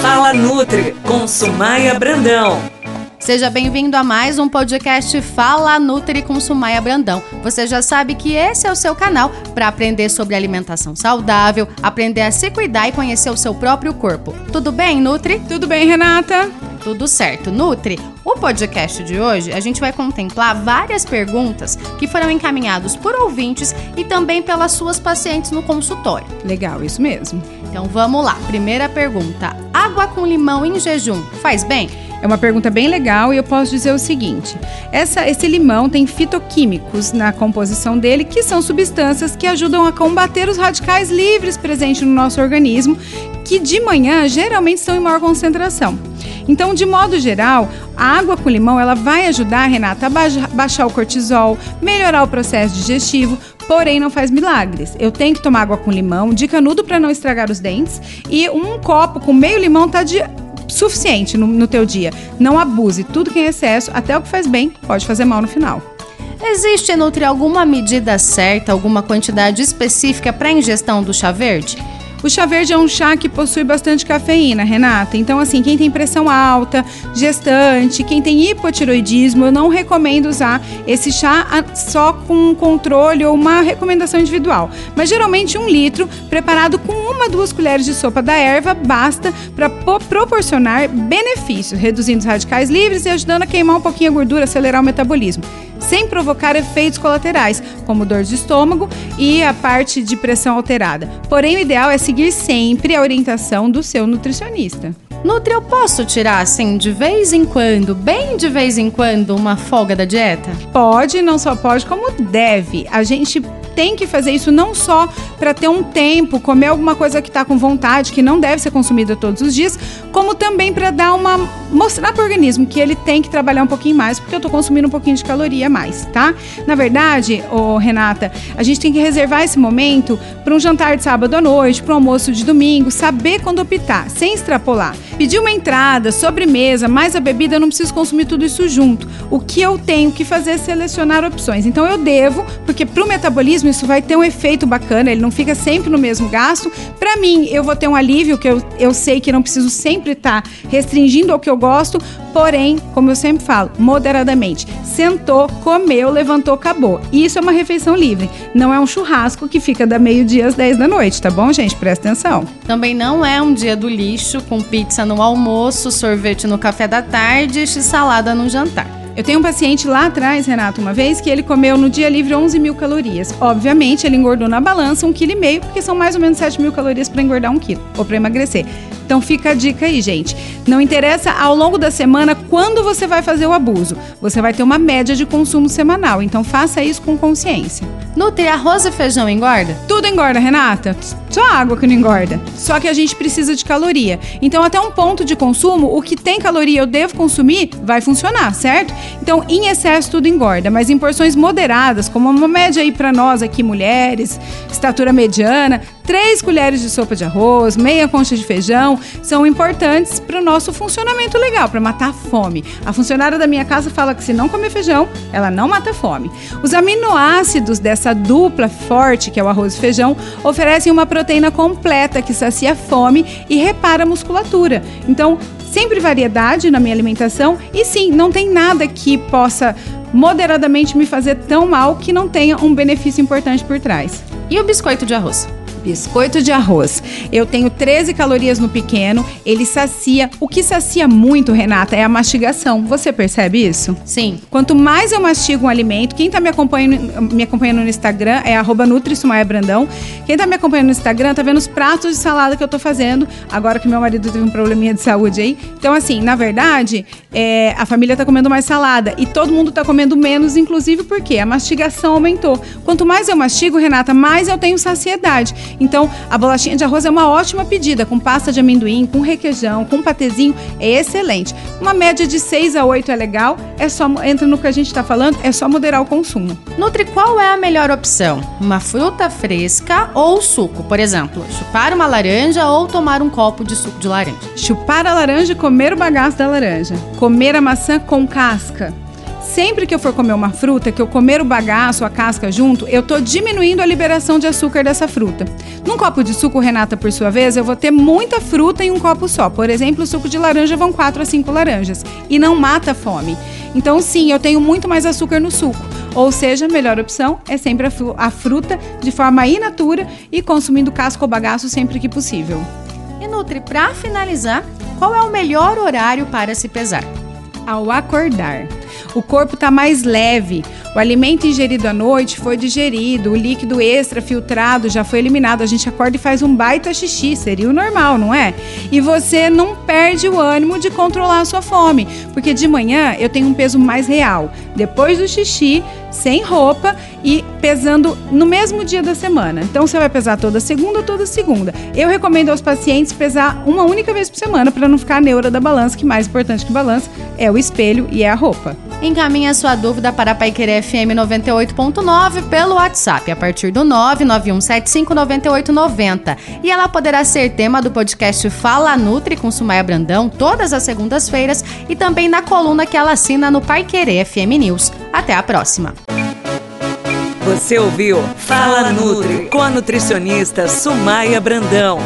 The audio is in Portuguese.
Fala Nutri com Sumaia Brandão. Seja bem-vindo a mais um podcast Fala Nutri com Sumaia Brandão. Você já sabe que esse é o seu canal para aprender sobre alimentação saudável, aprender a se cuidar e conhecer o seu próprio corpo. Tudo bem, Nutri? Tudo bem, Renata? Tudo certo. Nutri, o podcast de hoje a gente vai contemplar várias perguntas que foram encaminhadas por ouvintes e também pelas suas pacientes no consultório. Legal, isso mesmo. Então vamos lá. Primeira pergunta: água com limão em jejum faz bem? É uma pergunta bem legal e eu posso dizer o seguinte: essa, esse limão tem fitoquímicos na composição dele, que são substâncias que ajudam a combater os radicais livres presentes no nosso organismo, que de manhã geralmente estão em maior concentração. Então, de modo geral, a água com limão ela vai ajudar, Renata, a baixar o cortisol, melhorar o processo digestivo, porém não faz milagres. Eu tenho que tomar água com limão, de canudo para não estragar os dentes, e um copo com meio limão tá de suficiente no, no teu dia. Não abuse. Tudo que é excesso, até o que faz bem, pode fazer mal no final. Existe, Nutri, alguma medida certa, alguma quantidade específica para ingestão do chá verde? O chá verde é um chá que possui bastante cafeína, Renata. Então, assim, quem tem pressão alta, gestante, quem tem hipotiroidismo, eu não recomendo usar esse chá só com controle ou uma recomendação individual. Mas geralmente um litro, preparado com uma, duas colheres de sopa da erva, basta para proporcionar benefícios, reduzindo os radicais livres e ajudando a queimar um pouquinho a gordura, acelerar o metabolismo sem provocar efeitos colaterais, como dor de estômago e a parte de pressão alterada. Porém, o ideal é seguir sempre a orientação do seu nutricionista. Nutri, eu posso tirar, assim, de vez em quando, bem de vez em quando, uma folga da dieta? Pode, não só pode, como deve. A gente tem que fazer isso não só para ter um tempo, comer alguma coisa que está com vontade, que não deve ser consumida todos os dias, como também para dar uma mostrar para o organismo que ele tem que trabalhar um pouquinho mais, porque eu estou consumindo um pouquinho de caloria mais, tá? Na verdade, ô, Renata, a gente tem que reservar esse momento para um jantar de sábado à noite, para um almoço de domingo, saber quando optar, sem extrapolar. Pedir uma entrada, sobremesa, mais a bebida, eu não preciso consumir tudo isso junto. O que eu tenho que fazer é selecionar opções. Então eu devo, porque para o metabolismo isso vai ter um efeito bacana, ele não fica sempre no mesmo gasto. Para mim, eu vou ter um alívio, que eu, eu sei que não preciso sempre estar tá restringindo ao que eu gosto, porém, como eu sempre falo, moderadamente. Sentou, comeu, levantou, acabou. Isso é uma refeição livre, não é um churrasco que fica da meio-dia às 10 da noite, tá bom, gente? Presta atenção. Também não é um dia do lixo com pizza no almoço, sorvete no café da tarde e salada no jantar. Eu tenho um paciente lá atrás, Renato, uma vez, que ele comeu no dia livre 11 mil calorias. Obviamente, ele engordou na balança um quilo e meio, porque são mais ou menos 7 mil calorias para engordar um quilo, ou para emagrecer. Então fica a dica aí, gente. Não interessa ao longo da semana quando você vai fazer o abuso. Você vai ter uma média de consumo semanal. Então faça isso com consciência. Nutri, arroz e feijão engorda? Tudo engorda, Renata. Só água que não engorda. Só que a gente precisa de caloria. Então, até um ponto de consumo, o que tem caloria eu devo consumir vai funcionar, certo? Então, em excesso tudo engorda, mas em porções moderadas, como uma média aí para nós aqui mulheres, estatura mediana, três colheres de sopa de arroz, meia concha de feijão, são importantes para o nosso funcionamento legal, para matar a fome. A funcionária da minha casa fala que se não comer feijão, ela não mata a fome. Os aminoácidos dessa dupla forte, que é o arroz e feijão, oferecem uma proteína completa que sacia a fome e repara a musculatura. Então, sempre variedade na minha alimentação e sim, não tem nada que possa moderadamente me fazer tão mal que não tenha um benefício importante por trás. E o biscoito de arroz? Biscoito de arroz. Eu tenho 13 calorias no pequeno, ele sacia. O que sacia muito, Renata, é a mastigação. Você percebe isso? Sim. Quanto mais eu mastigo um alimento, quem tá me acompanhando, me acompanhando no Instagram é arroba Brandão. Quem tá me acompanhando no Instagram tá vendo os pratos de salada que eu tô fazendo, agora que meu marido teve um probleminha de saúde aí. Então, assim, na verdade, é, a família tá comendo mais salada e todo mundo tá comendo menos, inclusive porque a mastigação aumentou. Quanto mais eu mastigo, Renata, mais eu tenho saciedade. Então, a bolachinha de arroz é uma ótima pedida, com pasta de amendoim, com requeijão, com patezinho, é excelente. Uma média de 6 a 8 é legal, é só entra no que a gente está falando, é só moderar o consumo. Nutri, qual é a melhor opção? Uma fruta fresca ou suco? Por exemplo, chupar uma laranja ou tomar um copo de suco de laranja? Chupar a laranja e comer o bagaço da laranja. Comer a maçã com casca sempre que eu for comer uma fruta, que eu comer o bagaço, a casca junto, eu tô diminuindo a liberação de açúcar dessa fruta. Num copo de suco, Renata, por sua vez, eu vou ter muita fruta em um copo só. Por exemplo, o suco de laranja vão 4 a 5 laranjas e não mata a fome. Então, sim, eu tenho muito mais açúcar no suco. Ou seja, a melhor opção é sempre a fruta de forma in natura e consumindo casca ou bagaço sempre que possível. E Nutri, para finalizar, qual é o melhor horário para se pesar? Ao acordar. O corpo está mais leve, o alimento ingerido à noite foi digerido, o líquido extra filtrado já foi eliminado. A gente acorda e faz um baita xixi, seria o normal, não é? E você não perde o ânimo de controlar a sua fome, porque de manhã eu tenho um peso mais real. Depois do xixi, sem roupa e pesando no mesmo dia da semana. Então você vai pesar toda segunda ou toda segunda. Eu recomendo aos pacientes pesar uma única vez por semana para não ficar neura da balança, que mais importante que balança é o espelho e é a roupa. Encaminhe a sua dúvida para a Paiquerê FM 98.9 pelo WhatsApp a partir do 991759890. E ela poderá ser tema do podcast Fala Nutri com Sumaia Brandão todas as segundas-feiras e também na coluna que ela assina no Paiquerê FM News. Até a próxima. Você ouviu Fala Nutri com a nutricionista Sumaia Brandão.